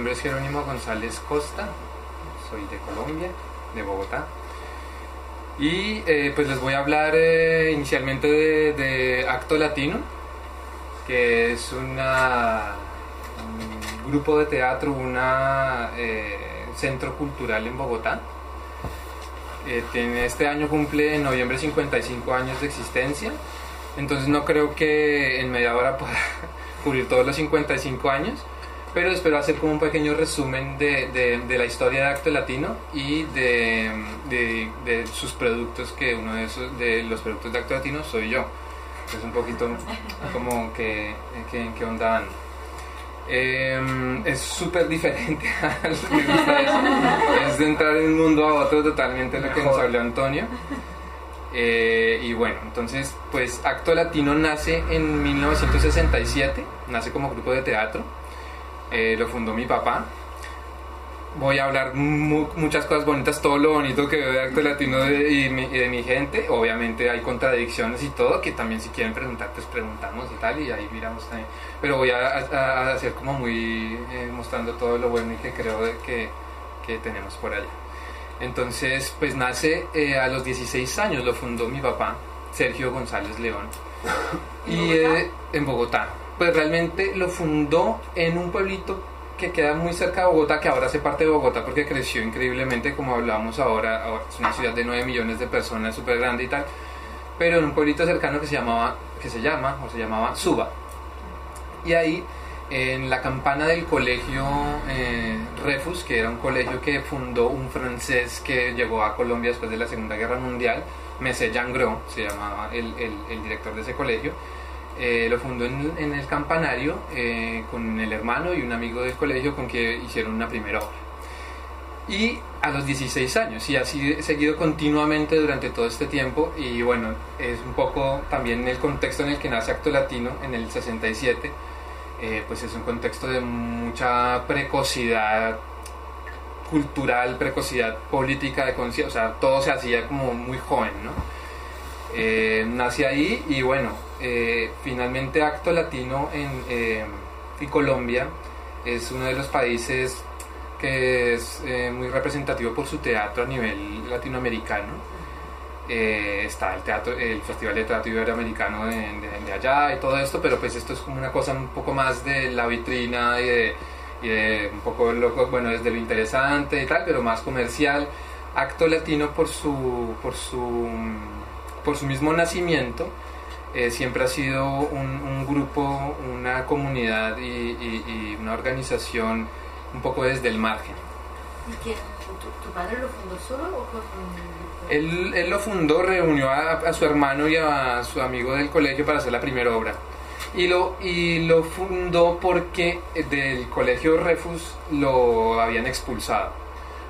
nombre es Jerónimo González Costa, soy de Colombia, de Bogotá. Y eh, pues les voy a hablar eh, inicialmente de, Acto Latino, que es un grupo de teatro, un eh, centro cultural en Bogotá. este año cumple en noviembre 55 años de existencia, entonces no creo que en media hora pueda cubrir todos los 55 años, pero espero hacer como un pequeño resumen de, de, la historia de Acto Latino y de, de, sus productos, que uno de, esos, de los productos de Acto Latino soy yo. Es un poquito como que, que, qué onda ando. Em, es súper diferente a lo que Es de entrar de un mundo a otro totalmente lo que nos habló Antonio. Eh, y bueno, entonces, pues Acto Latino nace en 1967, nace como grupo de teatro eh, lo fundó mi papá. Voy a hablar muchas cosas bonitas, todo lo bonito que veo de Acto Latino y, de mi gente. Obviamente hay contradicciones y todo, que también si quieren preguntar, pues preguntamos y tal, y ahí miramos también. Pero voy a, hacer como muy eh, mostrando todo lo bueno y que creo que, que tenemos por allá. Entonces, pues nace eh, a los 16 años, lo fundó mi papá, Sergio González León, y en Bogotá pues realmente lo fundó en un pueblito que queda muy cerca de Bogotá, que ahora hace parte de Bogotá porque creció increíblemente, como hablábamos ahora, es una ciudad de 9 millones de personas, súper grande y tal, pero en un pueblito cercano que se llamaba, que se llama, o se llamaba Suba. Y ahí, en la campana del colegio eh, Refus, que era un colegio que fundó un francés que llegó a Colombia después de la Segunda Guerra Mundial, Messé Jangro, se llamaba el, el, el director de ese colegio, eh, lo fundó en, el campanario eh, con el hermano y un amigo del colegio con que hicieron una primera obra. Y a los 16 años, y así seguido continuamente durante todo este tiempo, y bueno, es un poco también el contexto en el que nace Acto Latino en el 67, eh, pues es un contexto de mucha precocidad cultural, precocidad política, de conciencia, o sea, todo se hacía como muy joven, ¿no? nace ahí y bueno, eh, finalmente Acto Latino en, eh, Colombia es uno de los países que es eh, muy representativo por su teatro a nivel latinoamericano. está el, teatro, el Festival de Teatro Iberoamericano de, allá y todo esto, pero pues esto es como una cosa un poco más de la vitrina y de, un poco loco, bueno, desde lo interesante y tal, pero más comercial. Acto Latino por su, por su, por su mismo nacimiento eh, siempre ha sido un, grupo, una comunidad y, una organización un poco desde el margen. ¿Y quién, tu, padre lo fundó solo o con él, él, lo fundó, reunió a, su hermano y a su amigo del colegio para hacer la primera obra. Y lo, y lo fundó porque del colegio Refus lo habían expulsado.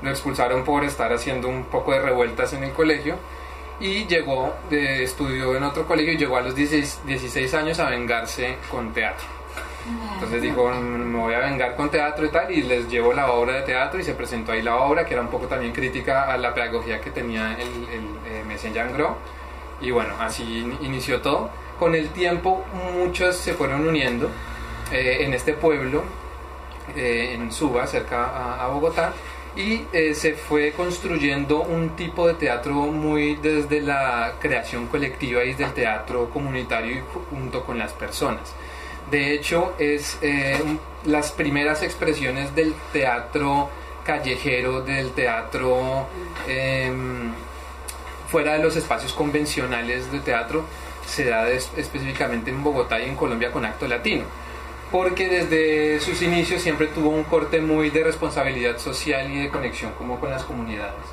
Lo expulsaron por estar haciendo un poco de revueltas en el colegio y llegó, estudió en otro colegio y llegó a los 16, años a vengarse con teatro. Entonces dijo, me voy a vengar con teatro y tal, y les llevó la obra de teatro y se presentó ahí la obra, que era un poco también crítica a la pedagogía que tenía el, el, eh, Y bueno, así inició todo. Con el tiempo muchos se fueron uniendo eh, en este pueblo, eh, en Suba, cerca a Bogotá, y eh, se fue construyendo un tipo de teatro muy desde la creación colectiva y desde el teatro comunitario y junto con las personas. De hecho, es eh, las primeras expresiones del teatro callejero, del teatro em, fuera de los espacios convencionales de teatro, se da específicamente en Bogotá y en Colombia con Acto Latino porque desde sus inicios siempre tuvo un corte muy de responsabilidad social y de conexión como con las comunidades.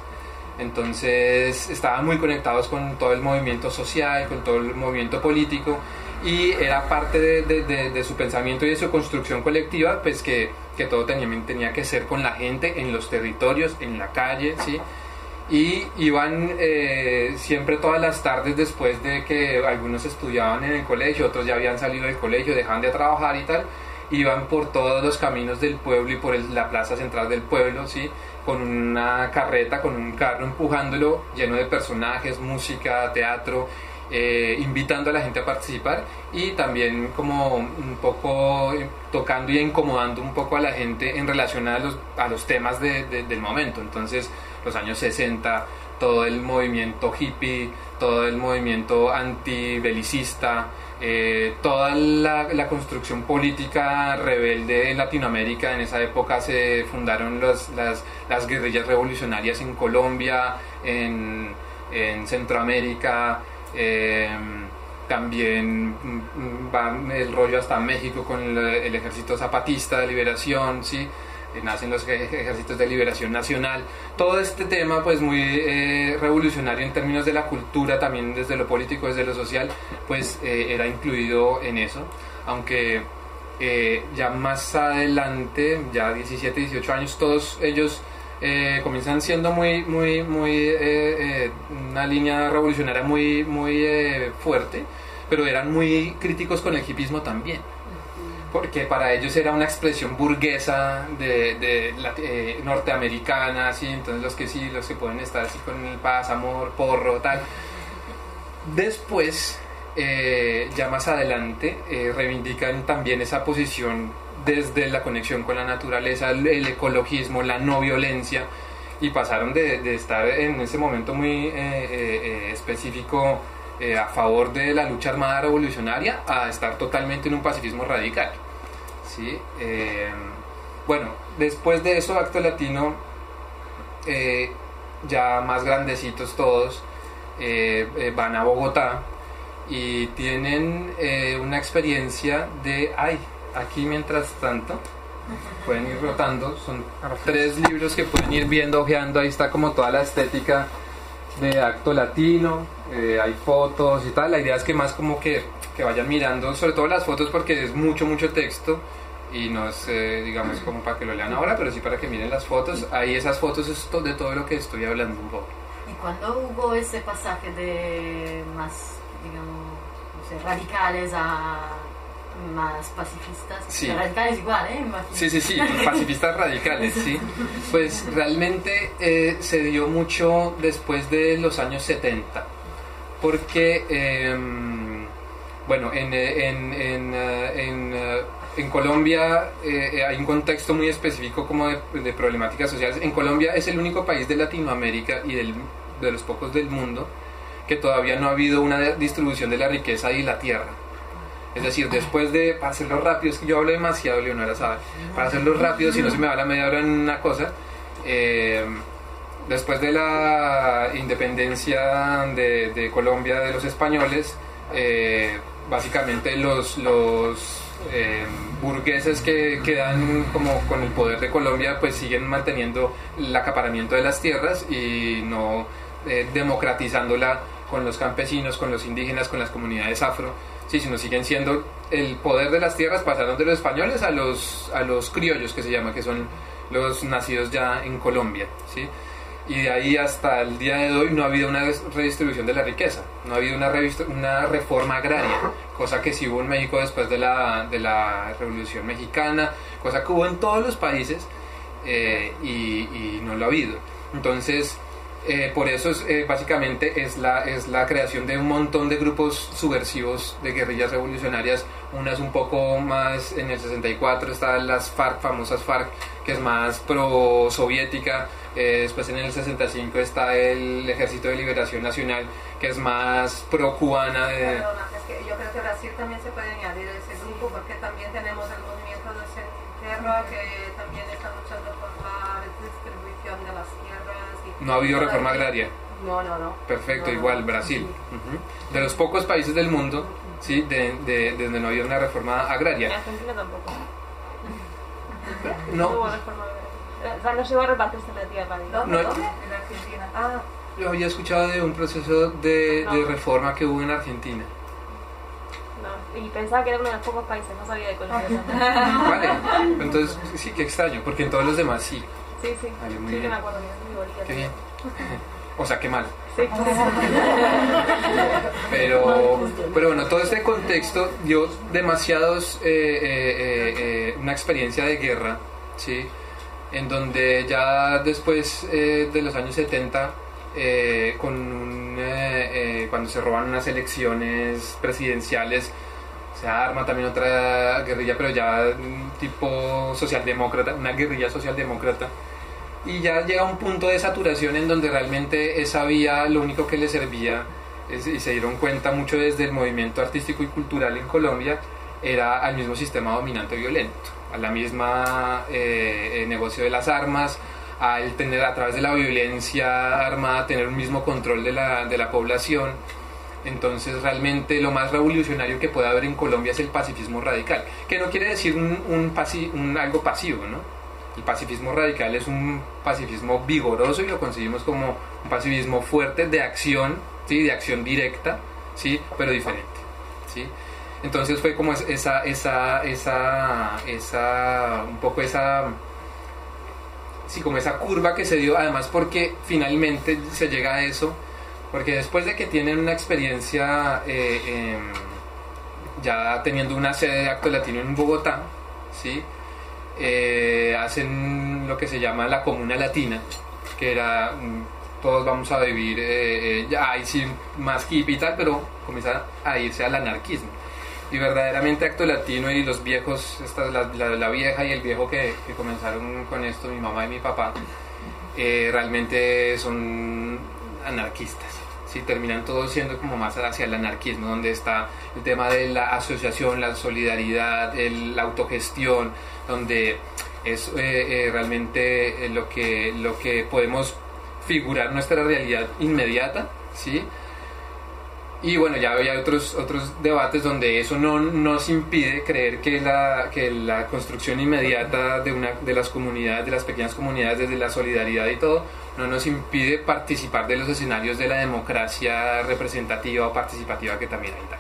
Entonces estaban muy conectados con todo el movimiento social, con todo el movimiento político y era parte de, su pensamiento y de su construcción colectiva, pues que, todo tenía, tenía, que ser con la gente en los territorios, en la calle, ¿sí? Y iban eh, siempre todas las tardes después de que algunos estudiaban en el colegio, otros ya habían salido del colegio, dejaban de trabajar y tal, iban por todos los caminos del pueblo y por la plaza central del pueblo, ¿sí? con una carreta, con un carro empujándolo lleno de personajes, música, teatro, eh, invitando a la gente a participar y también como un poco eh, tocando y incomodando un poco a la gente en relación a los, a los temas de- del momento. Entonces, los años 60, todo el movimiento hippie, todo el movimiento antibelicista, eh, toda la, construcción política rebelde en Latinoamérica. En esa época se fundaron los- las, las guerrillas revolucionarias en Colombia, en, en Centroamérica. eh, también mm, mm, va el rollo hasta México con el, el ejército zapatista de liberación, ¿sí? Eh, nacen los ej- ejércitos de liberación nacional. Todo este tema pues muy eh, revolucionario en términos de la cultura, también desde lo político, desde lo social, pues eh, era incluido en eso, aunque ya más adelante, ya 17, 18 años, todos ellos comienzan siendo muy, muy, muy, una línea revolucionaria muy, muy fuerte, pero eran muy críticos con el hipismo también porque para ellos era una expresión burguesa de, de eh, norteamericana, así, entonces los que sí, los que pueden estar así con el paz, amor, porro, tal. Después, eh, ya más adelante, eh, reivindican también esa posición desde la conexión con la naturaleza, el, el ecologismo, la no violencia, y pasaron de, de estar en ese momento muy específico eh, a favor de la lucha armada revolucionaria a estar totalmente en un pacifismo radical. ¿sí? Eh, bueno, después de eso, Acto Latino, eh, ya más grandecitos todos, eh, eh, van a Bogotá y tienen eh, una experiencia de, ay, aquí mientras tanto, pueden ir rotando, son tres libros que pueden ir viendo, ojeando, ahí está como toda la estética de acto latino, eh, hay fotos y tal, la idea es que más como que, que vayan mirando, sobre todo las fotos porque es mucho, mucho texto y no es, eh, digamos, como para que lo lean ahora, pero sí para que miren las fotos, ahí esas fotos es de todo lo que estoy hablando un poco. ¿Y cuándo hubo ese pasaje de más, digamos, no sé, radicales a más pacifistas? Sí. Radicales igual, ¿eh? Sí, sí, sí, pacifistas radicales, sí. Pues realmente eh, se dio mucho después de los años 70, porque, em, bueno, en, eh, en, en, eh, en, eh, en Colombia eh, hay un contexto muy específico como de, de problemáticas sociales. En Colombia es el único país de Latinoamérica y del, de los pocos del mundo que todavía no ha habido una distribución de la riqueza y la tierra. Es decir, después de, para hacerlo rápido, es que yo hablo demasiado, Leonora sabe, para hacerlo rápido, si no se me va la media hora en una cosa, eh, después de la independencia de, Colombia de los españoles, eh, básicamente los, los eh, burgueses que quedan como con el poder de Colombia, pues siguen manteniendo el acaparamiento de las tierras y no democratizándola con los campesinos, con los indígenas, con las comunidades afro, sí, sino siguen siendo el poder de las tierras pasaron de los españoles a los a los criollos que se llama, que son los nacidos ya en Colombia, sí. Y de ahí hasta el día de hoy no ha habido una redistribución de la riqueza, no ha habido una, una reforma agraria, cosa que sí hubo en México después de la, de la Revolución Mexicana, cosa que hubo en todos los países eh, y, y no lo ha habido. Entonces, eh, por eso es, eh, básicamente es la, es la creación de un montón de grupos subversivos de guerrillas revolucionarias. Una es un poco más, en el 64 están las FARC, famosas FARC, que es más pro-soviética. Eh, después en el 65 está el Ejército de Liberación Nacional, que es más pro-cubana. de- Perdona, es que yo creo que Brasil también se puede añadir a ese grupo porque también tenemos el movimiento de Centerra que No ha habido reforma agraria. No, no, no. Perfecto, No, no. igual Brasil. De los pocos países del mundo, ¿sí? de, de- de donde no ha habido una reforma En agraria. Argentina tampoco. No, hubo reforma agraria. O sea, no llegó a repartirse la tierra. ¿Dónde? No. ¿Dónde? En Argentina. Ah, Yo había escuchado de un proceso de, de No. reforma que hubo en Argentina. No, y pensaba que era uno de los pocos países, no sabía de Colombia también. Vale, entonces sí, qué extraño, porque en todos los demás sí. Sí, sí. Vale, muy sí, bien. me acuerdo. Qué bien. O sea, qué mal. Sí, Pero, pero bueno, todo este contexto dio demasiados, eh, eh, eh, eh, una experiencia de guerra, ¿sí? En donde ya después eh, de los años 70 eh, con un, cuando se roban unas elecciones presidenciales, se arma también otra guerrilla, pero ya tipo socialdemócrata, una guerrilla socialdemócrata. Y ya llega un punto de saturación en donde realmente esa vía lo único que le servía, es- y se dieron cuenta mucho desde el movimiento artístico y cultural en Colombia, era al mismo sistema dominante violento, a la misma eh, eh, negocio de las armas, al tener a través de la violencia armada tener un mismo control de la, de la población. Entonces realmente lo más revolucionario que puede haber en Colombia es el pacifismo radical, que no quiere decir un, un algo pasivo, ¿no? El pacifismo radical es un pacifismo vigoroso y lo concebimos como un pacifismo fuerte de acción, ¿sí? de acción directa, ¿sí? pero diferente. ¿sí? Entonces fue como es- esa, esa, esa, esa, un poco esa, sí, como esa curva que se dio, además porque finalmente se llega a eso, porque después de que tienen una experiencia eh, em, ya teniendo una sede de acto latino en Bogotá, ¿sí? Eh, hacen lo que se llama la comuna latina, que era mm, todos vamos a vivir, eh, ya ahí sí más hippie y tal, pero comienza a irse al anarquismo. Y verdaderamente Acto Latino y los viejos, esta, la, la- vieja y el viejo que, comenzaron con esto, mi mamá y mi papá, realmente son anarquistas. Sí, terminan todos siendo como más hacia el anarquismo, donde está el tema de la asociación, la solidaridad, el- la autogestión, donde es eh, eh, realmente eh, lo, que, lo que podemos figurar nuestra realidad inmediata, ¿sí? Y bueno, ya había otros, otros debates donde eso no nos impide creer que la, que la construcción inmediata de, una, de las comunidades, de las pequeñas comunidades, desde la solidaridad y todo, no nos impide participar de los escenarios de la democracia representativa o participativa que también hay. tal.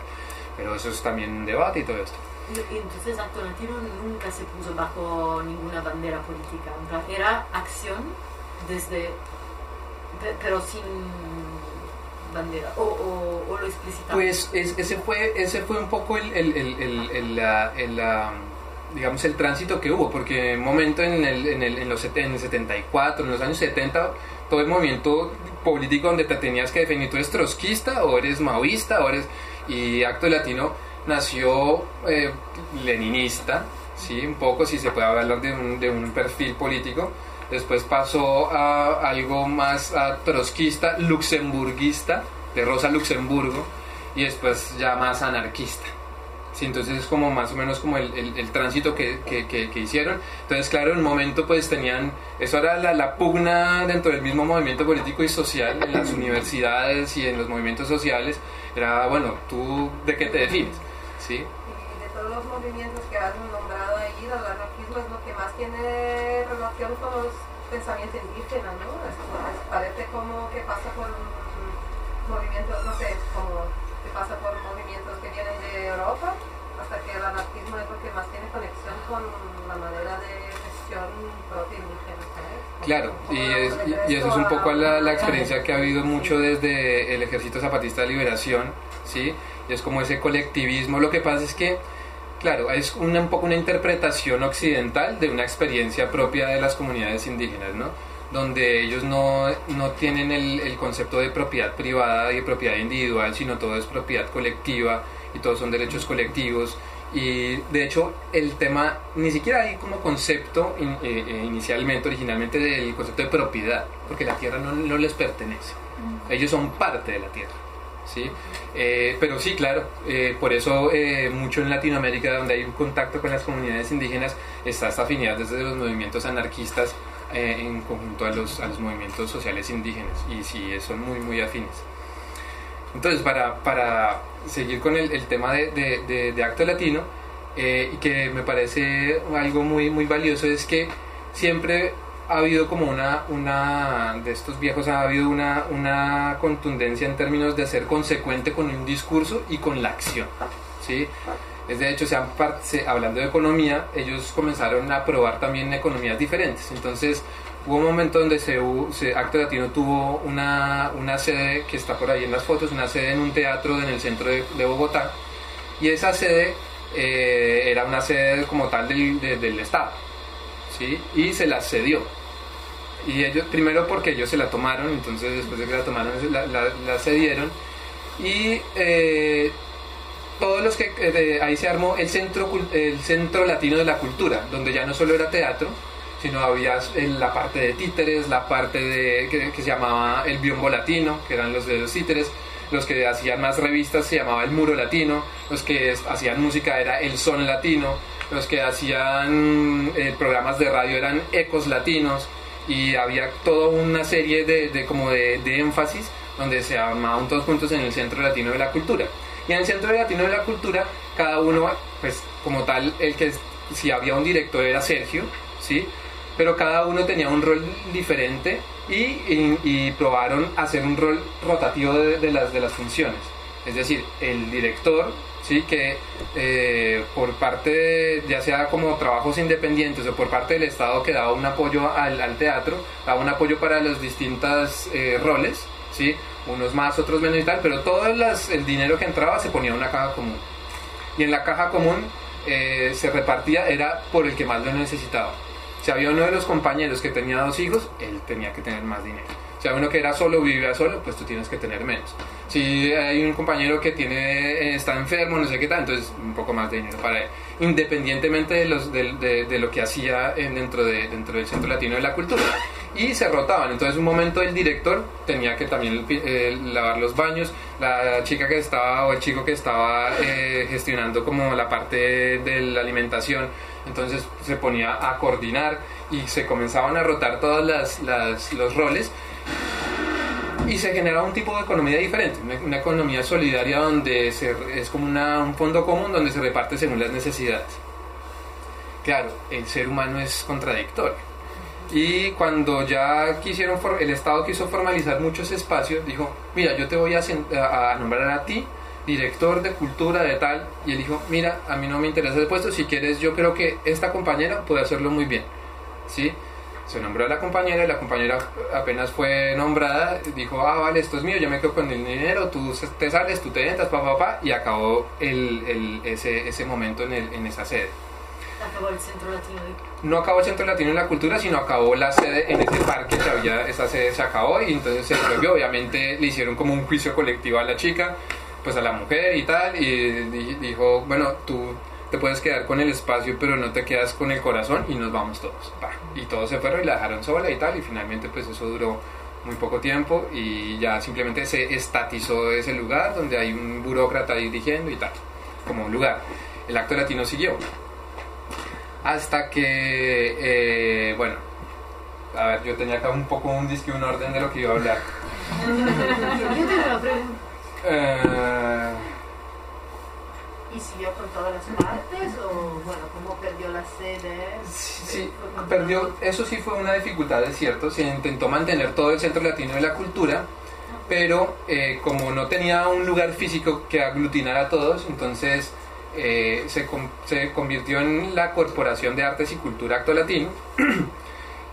Pero eso es también un debate y todo esto. Entonces Acto Latino nunca se puso bajo ninguna bandera política. Era acción desde, pe- pero sin bandera. O, o, o lo explicitaba. Pues es- ese fue ese fue un poco el, digamos el tránsito que hubo porque en un momento en el, en el, en los en el 74 en los años 70 todo el movimiento político donde te tenías que definir tú eres trotskista o eres maoísta o eres y Acto Latino nació eh, leninista sí un poco si se puede hablar de un, de un perfil político después pasó a algo más a trotskista, luxemburguista, de Rosa Luxemburgo, y después ya más anarquista. Sí, entonces es como más o menos como el, el- tránsito que, que- que- que hicieron. Entonces, claro, en un momento pues tenían, eso era la, la pugna dentro del mismo movimiento político y social, en las universidades y en los movimientos sociales, era, bueno, ¿tú de qué te defines? ¿Sí? Y de todos los movimientos que has nombrado ahí, el tiene relación con los pensamientos indígenas, ¿no? Es parece como que pasa por movimientos, no sé, como que pasa por movimientos que vienen de Europa, hasta que el anarquismo es lo que más tiene conexión con la manera de gestión propia indígena, Claro, y, es- y- eso es un poco la, la experiencia que ha habido mucho desde el Ejército Zapatista de Liberación, ¿sí? Y es como ese colectivismo. Lo que pasa es que, claro, es una, un poco una interpretación occidental de una experiencia propia de las comunidades indígenas, ¿no? Donde ellos no, no tienen el, el concepto de propiedad privada y de propiedad individual, sino todo es propiedad colectiva y todos son derechos colectivos. Y de hecho el tema ni siquiera hay como concepto in- eh, eh, inicialmente, originalmente del concepto de propiedad, porque la tierra no, no les pertenece. Ellos son parte de la tierra. ¿Sí? Eh, pero sí, claro, eh, por eso eh, mucho en Latinoamérica, donde hay un contacto con las comunidades indígenas, está esta afinidad desde los movimientos anarquistas eh, en conjunto a los, a los movimientos sociales indígenas. Y sí, son muy, muy afines. Entonces, para, para seguir con el, el tema de, de- de- de Acto Latino, eh, que me parece algo muy, muy valioso, es que siempre ha habido como una, una de estos viejos, ha habido una, una contundencia en términos de ser consecuente con un discurso y con la acción. ¿sí? Es de hecho, se han se- hablando de economía, ellos comenzaron a probar también economías diferentes. Entonces, hubo un momento donde se, se- Acto Latino tuvo una, una sede que está por ahí en las fotos, una sede en un teatro en el centro de, de Bogotá. Y esa sede eh, era una sede como tal del, de- del Estado. ¿sí? Y se la cedió. Y ellos, primero porque ellos se la tomaron, entonces después de que la tomaron la, la, la cedieron. Y eh, todos los que eh, ahí se armó el centro el centro latino de la cultura donde ya no solo era teatro sino había en la parte de títeres la parte de que, que se llamaba el biombo latino que eran los de los títeres. Los que hacían más revistas se llamaba el muro latino. Los que hacían música era el son latino. Los que hacían eh, programas de radio eran ecos latinos y había toda una serie de, de como de, de énfasis donde se armaban todos juntos en el centro latino de la cultura y en el Centro Latino de la Cultura, cada uno, pues como tal, el que si había un director era Sergio, ¿sí? Pero cada uno tenía un rol diferente y, y- y probaron hacer un rol rotativo de, de las, de las funciones. Es decir, el director, ¿sí? Que eh, por parte, de- ya sea como trabajos independientes o por parte del Estado que daba un apoyo al, al teatro, daba un apoyo para los distintos eh, roles, ¿sí? unos más, otros menos y tal, pero todo las- el dinero que entraba se ponía en una caja común. Y en la caja común eh, se repartía, era por el que más lo necesitaba. Si había uno de los compañeros que tenía dos hijos, él tenía que tener más dinero. Había uno que era solo, vivía solo, pues tú tienes que tener menos. Si hay un compañero que tiene eh, está enfermo, no sé qué tal, entonces un poco más de dinero para él. Independientemente de, los, de, de- de lo que hacía en- dentro, de, dentro del Centro Latino de la Cultura. Y se rotaban. Entonces un momento el director tenía que también eh, lavar los baños. La chica que estaba o el chico que estaba eh, gestionando como la parte de la alimentación. Entonces se ponía a coordinar y se comenzaban a rotar todos las, las- los roles y se generaba un tipo de economía diferente, una, economía solidaria donde se, es como una- un fondo común donde se reparte según las necesidades. Claro, el ser humano es contradictorio. Y cuando ya quisieron, el Estado quiso formalizar muchos espacios, dijo, mira, yo te voy a- a nombrar a ti director de cultura de tal, y él dijo, mira, a mí no me interesa el puesto, si quieres, yo creo que esta compañera puede hacerlo muy bien. ¿Sí? Se nombró a la compañera y la compañera apenas fue nombrada, dijo, ah, vale, esto es mío, yo me quedo con el dinero, tú te sales, tú te entras, pa, pa, pa, y acabó el, el- ese, ese momento en, el- en esa sede. Acabó el centro latino de No acabó el Centro Latino de la Cultura, sino acabó la sede en ese parque que había, esa sede se acabó y entonces se prohibió. Obviamente le hicieron como un juicio colectivo a la chica, pues a la mujer y tal, y di- dijo, bueno, tú te puedes quedar con el espacio, pero no te quedas con el corazón y nos vamos todos. Y todos se fueron y la dejaron sola y tal, y finalmente pues eso duró muy poco tiempo y ya simplemente se estatizó ese lugar donde hay un burócrata dirigiendo y tal, como un lugar. El acto latino siguió hasta que, eh, bueno, a ver, yo tenía acá un poco un disque, un orden de lo que iba a hablar. Yo tengo una pregunta. Eh, ¿Y siguió con todas las partes o, bueno, cómo perdió la sede? sí, sí, perdió, eso sí fue una dificultad, es cierto, se intentó mantener todo el centro latino de la cultura, pero eh, como no tenía un lugar físico que aglutinara a todos, entonces eh, se, se convirtió en la Corporación de Artes y Cultura Acto Latino.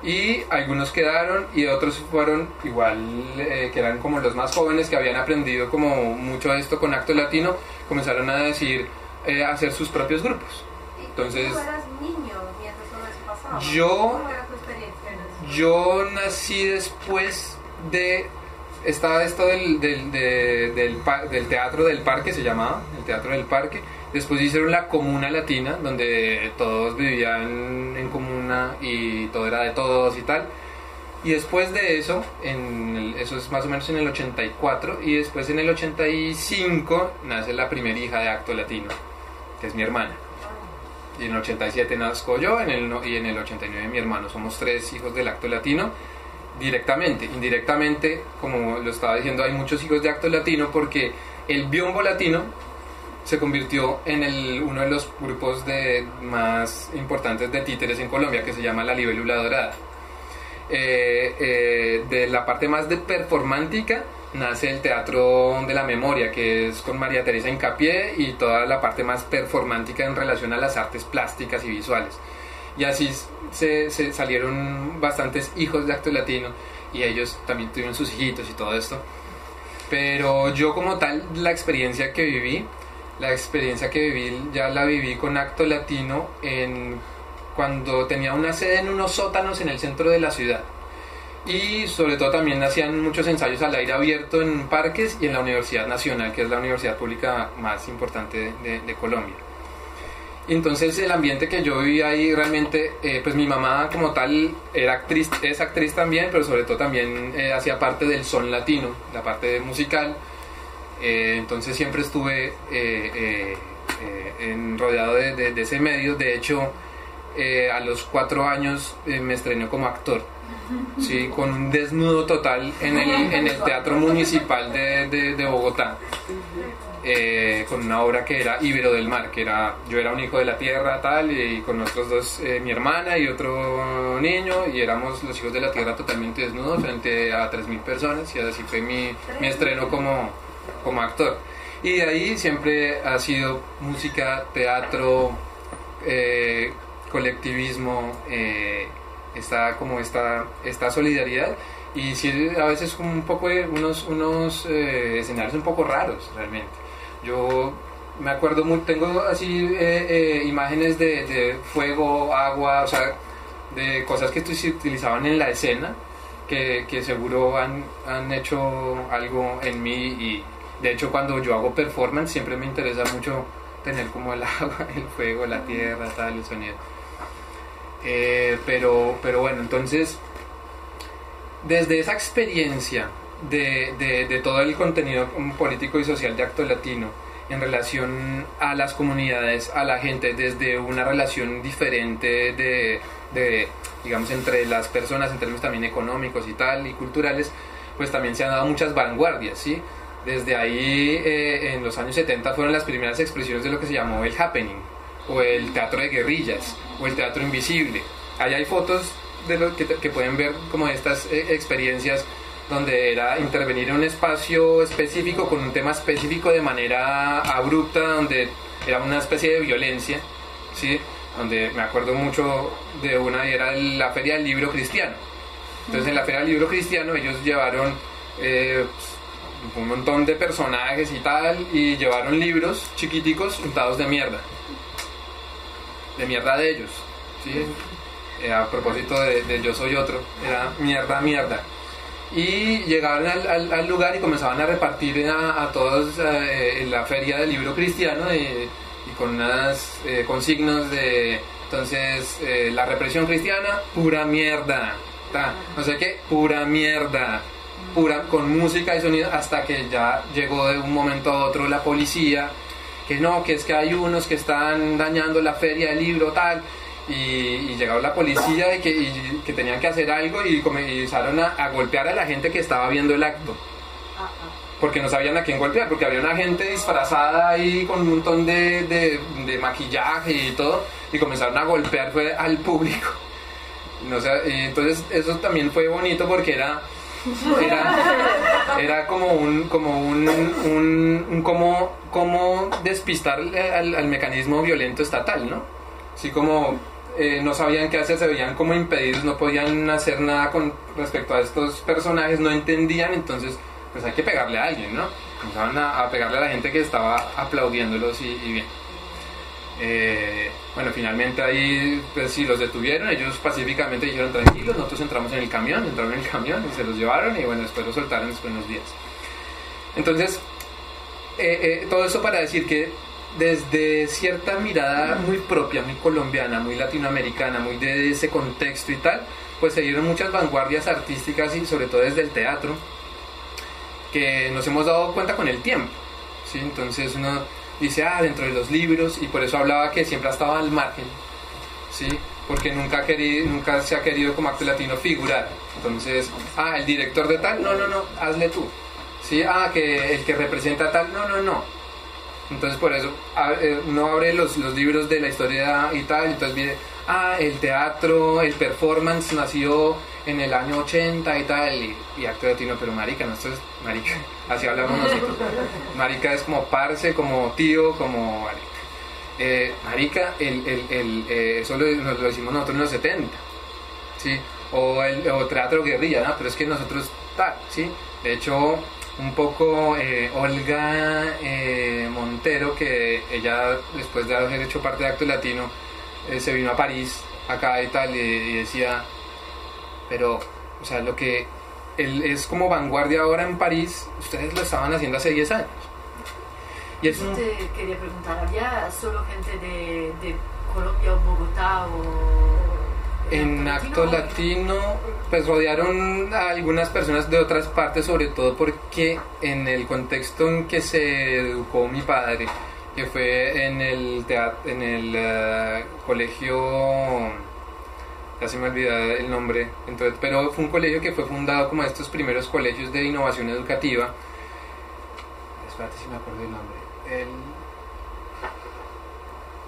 y algunos quedaron y otros fueron igual eh, que eran como los más jóvenes que habían aprendido como mucho esto con acto latino comenzaron a decir eh, hacer sus propios grupos. ¿Y Entonces- tú eras niño mientras todo eso pasaba? Yo- yo nací después de estaba esto del, del, de- del, del teatro del parque se llamaba el teatro del parque después hicieron la comuna latina donde todos vivían en comuna y todo era de todos y tal y después de eso en el- eso es más o menos en el 84 y después en el 85 nace la primera hija de acto latino que es mi hermana y en el 87 nazco yo y en el 89 mi hermano. Somos tres hijos del acto latino directamente. Indirectamente, como lo estaba diciendo, hay muchos hijos de acto latino porque el biombo latino se convirtió en el, uno de los grupos de, más importantes de títeres en Colombia que se llama la libélula dorada. Eh, eh, de la parte más de performántica nace el Teatro de la Memoria, que es con María Teresa Incapié y toda la parte más performántica en relación a las artes plásticas y visuales. Y así se, se salieron bastantes hijos de acto latino y ellos también tuvieron sus hijitos y todo esto. Pero yo como tal, la experiencia que viví, la experiencia que viví, ya la viví con acto latino en cuando tenía una sede en unos sótanos en el centro de la ciudad. y sobre todo también hacían muchos ensayos al aire abierto en parques y en la Universidad Nacional, que es la universidad pública más importante de, de Colombia. Entonces el ambiente que yo vivía ahí realmente, eh, pues mi mamá como tal era actriz, es actriz también, pero sobre todo también eh, hacía parte del son latino, la parte musical. Eh, entonces siempre estuve en, rodeado de, de, de, ese medio. De hecho, a los cuatro años me estrenó como actor. Sí, con un desnudo total en el, en el Teatro Municipal de, de Bogotá. Eh, con una obra que era Ibero del Mar, que era yo era un hijo de la tierra tal y con nosotros dos, eh, mi hermana y otro niño y éramos los hijos de la tierra totalmente desnudos frente a 3.000 personas y así fue mi, mi estreno como, como actor. Y de ahí siempre ha sido música, teatro, eh, colectivismo, está como esta, esta solidaridad y sí, a veces un poco unos, unos escenarios un poco raros realmente. Yo me acuerdo muy, tengo así eh, eh, imágenes de, fuego, agua, o sea, de cosas que se utilizaban en la escena, que, seguro han, han, hecho algo en mí y de hecho cuando yo hago performance siempre me interesa mucho tener como el agua, el fuego, la tierra, tal, el sonido. Eh, pero, pero bueno, entonces, desde esa experiencia de, de, todo el contenido político y social de Acto Latino en relación a las comunidades, a la gente, desde una relación diferente de, de, digamos, entre las personas en términos también económicos y tal, y culturales, pues también se han dado muchas vanguardias, ¿sí? Desde ahí, eh, en los años 70, fueron las primeras expresiones de lo que se llamó el happening, o el teatro de guerrillas, o el teatro invisible. Ahí hay fotos de lo que, que pueden ver como estas eh, experiencias donde era intervenir en un espacio específico con un tema específico de manera abrupta, donde era una especie de violencia, ¿sí? donde me acuerdo mucho de una y era la Feria del Libro Cristiano. Entonces en la Feria del Libro Cristiano ellos llevaron eh, un montón de personajes y tal, y llevaron libros chiquiticos untados de mierda. De mierda de ellos. ¿sí? Eh, a propósito de, Yo Soy Otro, era mierda, mierda y llegaban al, lugar y comenzaban a repartir a, todos eh, en la feria del libro cristiano y con unas eh, consignos de entonces eh, la represión cristiana pura mierda no sé qué pura mierda pura con música y sonido hasta que ya llegó de un momento a otro la policía que no que es que hay unos que están dañando la feria del libro tal y, y llegó la policía y que, que, tenían que hacer algo y comenzaron a, golpear a la gente que estaba viendo el acto. Porque no sabían a quién golpear, porque había una gente disfrazada ahí con un montón de, de, maquillaje y todo, y comenzaron a golpear fue al público. No sé, y entonces eso también fue bonito porque era era, era como un como un, un, un como, como despistar al, al, mecanismo violento estatal, ¿no? Así como eh, no sabían qué hacer, se veían como impedidos, no podían hacer nada con respecto a estos personajes, no entendían, entonces pues hay que pegarle a alguien, ¿no? Comenzaban a, pegarle a la gente que estaba aplaudiéndolos y, bien. Eh, bueno, finalmente ahí, pues sí, los detuvieron, ellos pacíficamente dijeron tranquilos, nosotros entramos en el camión, entraron en el camión y se los llevaron y bueno, después los soltaron después de unos días. Entonces, eh, todo eso para decir que desde cierta mirada muy propia, muy colombiana, muy latinoamericana, muy de ese contexto y tal, pues se dieron muchas vanguardias artísticas y sobre todo desde el teatro, que nos hemos dado cuenta con el tiempo. ¿sí? Entonces uno dice, ah, dentro de los libros, y por eso hablaba que siempre ha estado al margen, ¿sí? porque nunca, querido, nunca se ha querido como acto latino figurar. Entonces, ah, el director de tal, no, no, no, hazle tú. ¿Sí? Ah, que el que representa tal, no, no, no entonces por eso eh, uno abre los, los, libros de la historia y tal, entonces viene, ah, el teatro, el performance nació en el año 80 y tal, y, acto latino, pero marica, no, marica, así hablamos nosotros. Marica es como parce, como tío, como marica. Eh, marica, el, el, el eh, eso lo, lo nosotros en los 70, ¿sí? O el o teatro guerrilla, ¿no? Pero es que nosotros, tal, ¿sí? De hecho, un poco eh, Olga eh, Montero, que ella después de haber hecho parte de Acto Latino, eh, se vino a París, acá y tal, y, decía, pero O sea, lo que él es como vanguardia ahora en París, ustedes lo estaban haciendo hace 10 años. Y eso te quería preguntar, ¿había solo gente de, de Colombia o Bogotá o en acto latino, pues rodearon a algunas personas de otras partes, sobre todo porque en el contexto en que se educó mi padre, que fue en el en el eh, colegio, ya se me olvidó el nombre, entonces, pero fue un colegio que fue fundado como estos primeros colegios de innovación educativa. Espérate si me acuerdo el nombre. El,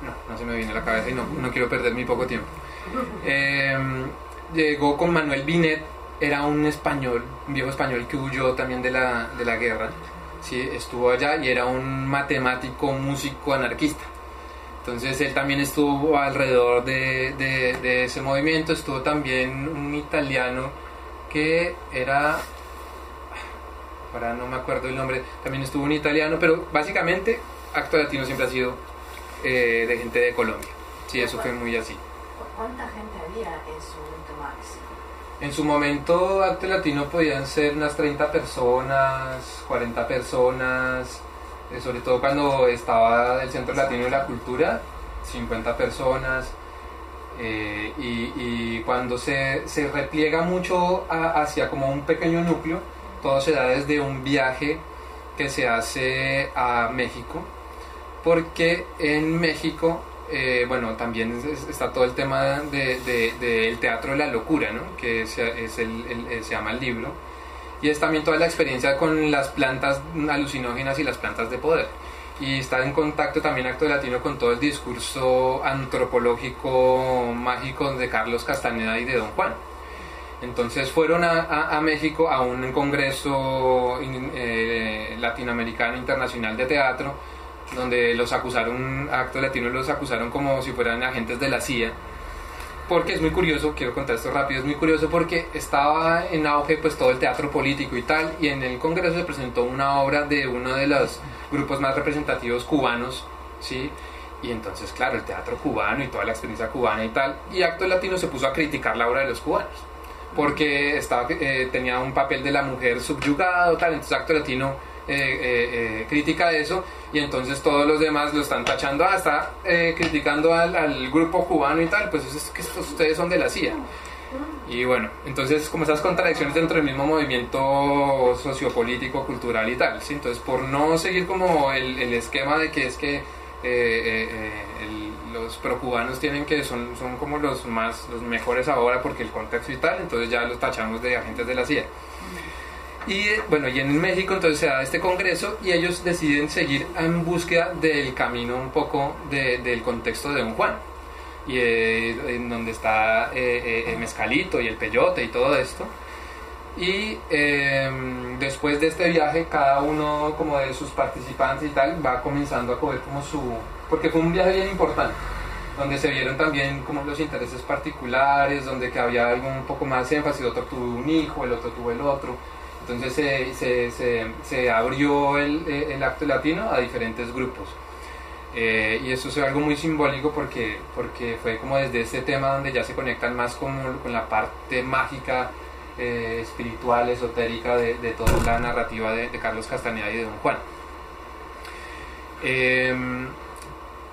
no, no se me viene a la cabeza y no, no quiero perder mi poco tiempo. Em, llegó con Manuel Binet, era un español, un viejo español que huyó también de la, de la guerra. Sí, estuvo allá y era un matemático, músico, anarquista. Entonces él también estuvo alrededor de, de, ese movimiento. Estuvo también un italiano que era ahora no me acuerdo el nombre, también estuvo un italiano, pero básicamente Acto Latino siempre ha sido eh, de gente de Colombia. Sí, eso fue muy así. ¿Cuánta gente había en su? En su momento Arte Latino podían ser unas 30 personas, 40 personas, eh, sobre todo cuando estaba el Centro Latino de la Cultura, 50 personas. Eh, y, cuando se, se, repliega mucho hacia como un pequeño núcleo, todo se da desde un viaje que se hace a México, porque en México eh, bueno, también está todo el tema del de, teatro de la locura, ¿no? que es, el, eh, se llama el libro, y es también toda la experiencia con las plantas alucinógenas y las plantas de poder. Y está en contacto también Acto Latino con todo el discurso antropológico mágico de Carlos Castaneda y de Don Juan. Entonces fueron a, México a un congreso eh, latinoamericano internacional de teatro donde los acusaron, Acto Latino los acusaron como si fueran agentes de la CIA. Porque es muy curioso, quiero contar esto rápido, es muy curioso porque estaba en auge pues todo el teatro político y tal, y en el Congreso se presentó una obra de uno de los grupos más representativos cubanos, ¿sí? Y entonces, claro, el teatro cubano y toda la experiencia cubana y tal, y Acto Latino se puso a criticar la obra de los cubanos, porque estaba, eh, tenía un papel de la mujer subyugado, tal, entonces Acto Latino eh, eh, eh, eso y entonces todos los demás lo están tachando, ah, está criticando al, grupo cubano y tal, pues es que ustedes son de la CIA. Y bueno, entonces como esas contradicciones dentro del mismo movimiento sociopolítico, cultural y tal, ¿sí? entonces por no seguir como el, esquema de que es que los procubanos tienen que son, son como los más los mejores ahora porque el contexto y tal, entonces ya los tachamos de agentes de la CIA. Y bueno, y en México entonces se da este congreso y ellos deciden seguir en búsqueda del camino un poco del contexto de Don Juan. Y eh, en donde está eh, eh, el mezcalito y el peyote y todo esto. Y em, después de este viaje, cada uno como de sus participantes y tal va comenzando a coger como su... Porque fue un viaje bien importante, donde se vieron también como los intereses particulares, donde que había algo un poco más énfasis, otro tuvo un hijo, el otro tuvo el otro entonces se, se, se, abrió el, el, acto latino a diferentes grupos. Eh, y eso es algo muy simbólico porque, porque fue como desde este tema donde ya se conectan más con, con la parte mágica, eh, espiritual, esotérica de, de, toda la narrativa de, Carlos Castañeda y de Don Juan. Em,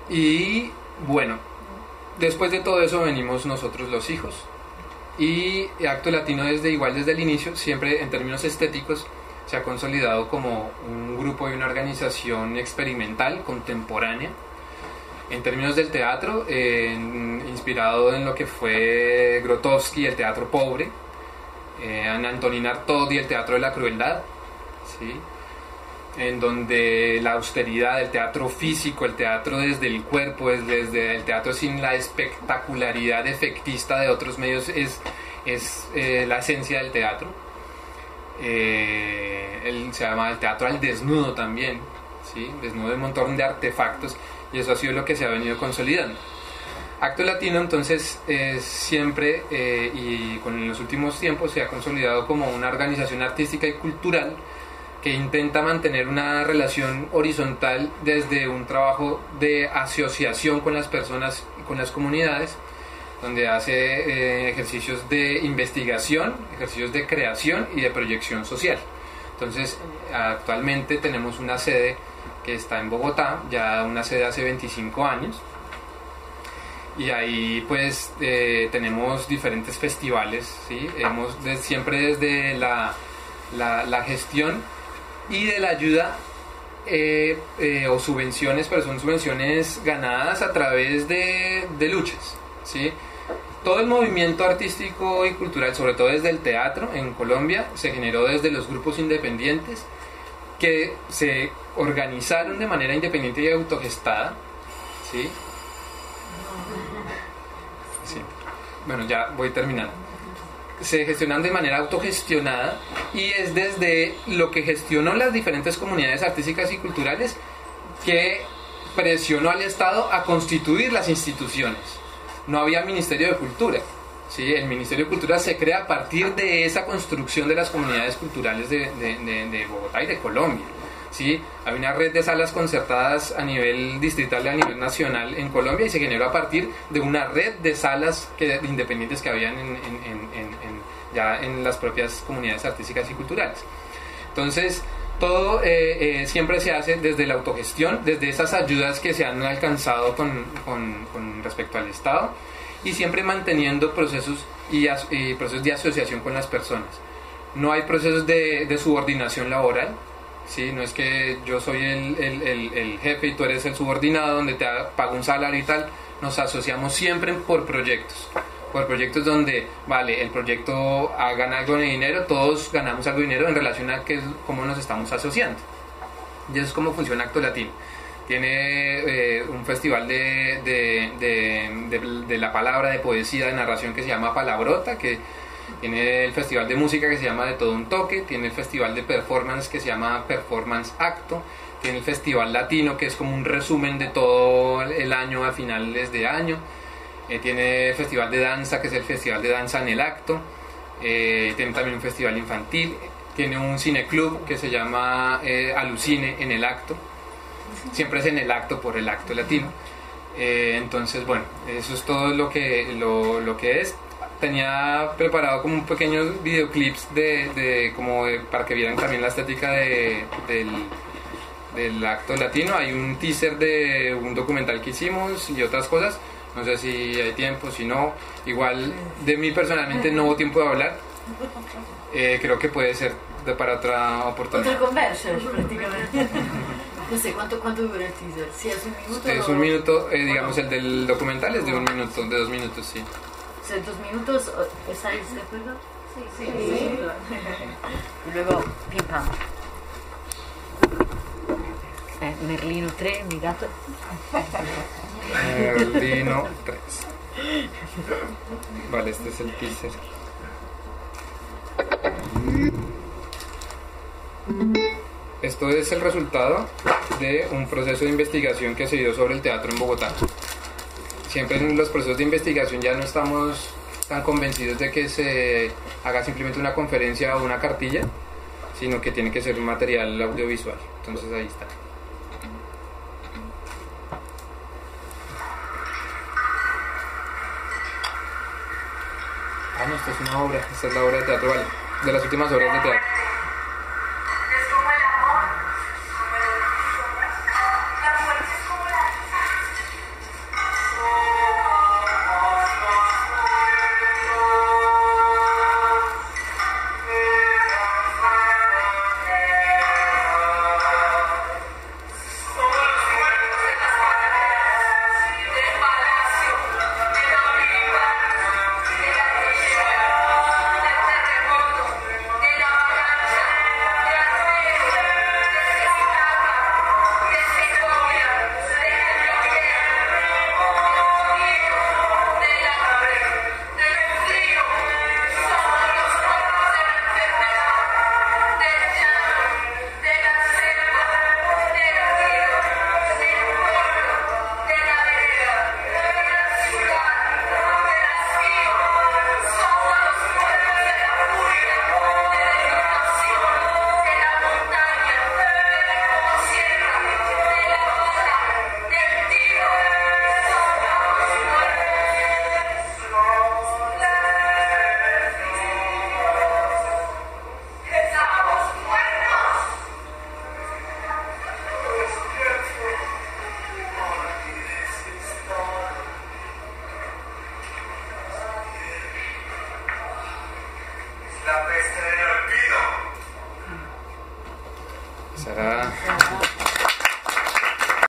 y bueno, después de todo eso venimos nosotros los hijos. Y Acto Latino desde igual desde el inicio, siempre en términos estéticos, se ha consolidado como un grupo y una organización experimental, contemporánea. En términos del teatro, inspirado en lo que fue Grotowski, el teatro pobre, eh, en Antonin Artaud y el teatro de la crueldad, ¿sí? En donde la austeridad, el teatro físico, el teatro desde el cuerpo, desde el teatro sin la espectacularidad efectista de otros medios es, es eh, la esencia del teatro. Eh, se llama el teatro al desnudo también, ¿sí? desnudo de un montón de artefactos y eso ha sido lo que se ha venido consolidando. Acto Latino entonces siempre eh, y con los últimos tiempos se ha consolidado como una organización artística y cultural que intenta mantener una relación horizontal desde un trabajo de asociación con las personas y con las comunidades, donde hace eh, ejercicios de investigación, ejercicios de creación y de proyección social. Entonces, actualmente tenemos una sede que está en Bogotá, ya una sede hace 25 años. Y ahí pues eh, tenemos diferentes festivales, ¿sí? Hemos siempre desde la, la gestión y de la ayuda eh, eh, o subvenciones, pero son subvenciones ganadas a través de, de luchas, ¿sí? Todo el movimiento artístico y cultural, sobre todo desde el teatro en Colombia, se generó desde los grupos independientes que se organizaron de manera independiente y autogestada, ¿sí? Sí. Bueno, ya voy terminando. Se gestionan de manera autogestionada y es desde lo que gestionó las diferentes comunidades artísticas y culturales que presionó al Estado a constituir las instituciones. No había Ministerio de Cultura. ¿sí? El Ministerio de Cultura se crea a partir de esa construcción de las comunidades culturales de, de- de- de Bogotá y de Colombia. ¿Sí? Hay una red de salas concertadas a nivel distrital y a nivel nacional en Colombia y se generó a partir de una red de salas que, independientes que habían ya en las propias comunidades artísticas y culturales. Entonces, todo eh, eh, siempre se hace desde la autogestión, desde esas ayudas que se han alcanzado con, respecto al Estado y siempre manteniendo procesos y, procesos de asociación con las personas. No hay procesos de subordinación laboral, ¿sí? no es que yo soy el, el- el- el jefe y tú eres el subordinado donde te pago un salario y tal, nos asociamos siempre por proyectos por proyectos donde, vale, el proyecto gana algo de dinero, todos ganamos algo de dinero en relación a qué es, cómo nos estamos asociando. Y eso es cómo funciona Acto Latino. Tiene eh, un festival de, de- de- de la palabra, de poesía, de narración que se llama Palabrota, que tiene el festival de música que se llama De Todo Un Toque, tiene el festival de performance que se llama Performance Acto, tiene el festival latino que es como un resumen de todo el año a finales de año. Eh, tiene el festival de danza, que es el festival de danza en el acto. Eh, tiene también un festival infantil. Tiene un cineclub que se llama eh, Alucine en el acto. Siempre es en el acto por el acto latino. Entonces, bueno, eso es todo lo que, lo, lo que es. Tenía preparado como un pequeño videoclips de, de como de- para que vieran también la estética de, del, del acto latino. Hay un teaser de un documental que hicimos y otras cosas. No sé si hay tiempo, si no. Igual de mí personalmente no hubo tiempo de hablar. Eh, creo que puede ser de- para otra Otra oportunidad. conversa, prácticamente. No sé, ¿cuánto, cuánto dura el teaser? Si es un minuto Es un minuto, eh, digamos, el del documental es de un minuto, de dos minutos, sí. Dos minutos, ¿estáis de acuerdo? Sí, Y luego, pim pam. Eh, Merlino 3, mi gato. Merlino 3. Vale, este es el teaser. Esto es el resultado de un proceso de investigación que se dio sobre el teatro en Bogotá. Siempre en los procesos de investigación ya no estamos tan convencidos de que se haga simplemente una conferencia o una cartilla, sino que tiene que ser un material audiovisual. Entonces ahí está. Ah, no, esta es una obra, esta es la obra de teatro, vale, de las últimas obras de teatro.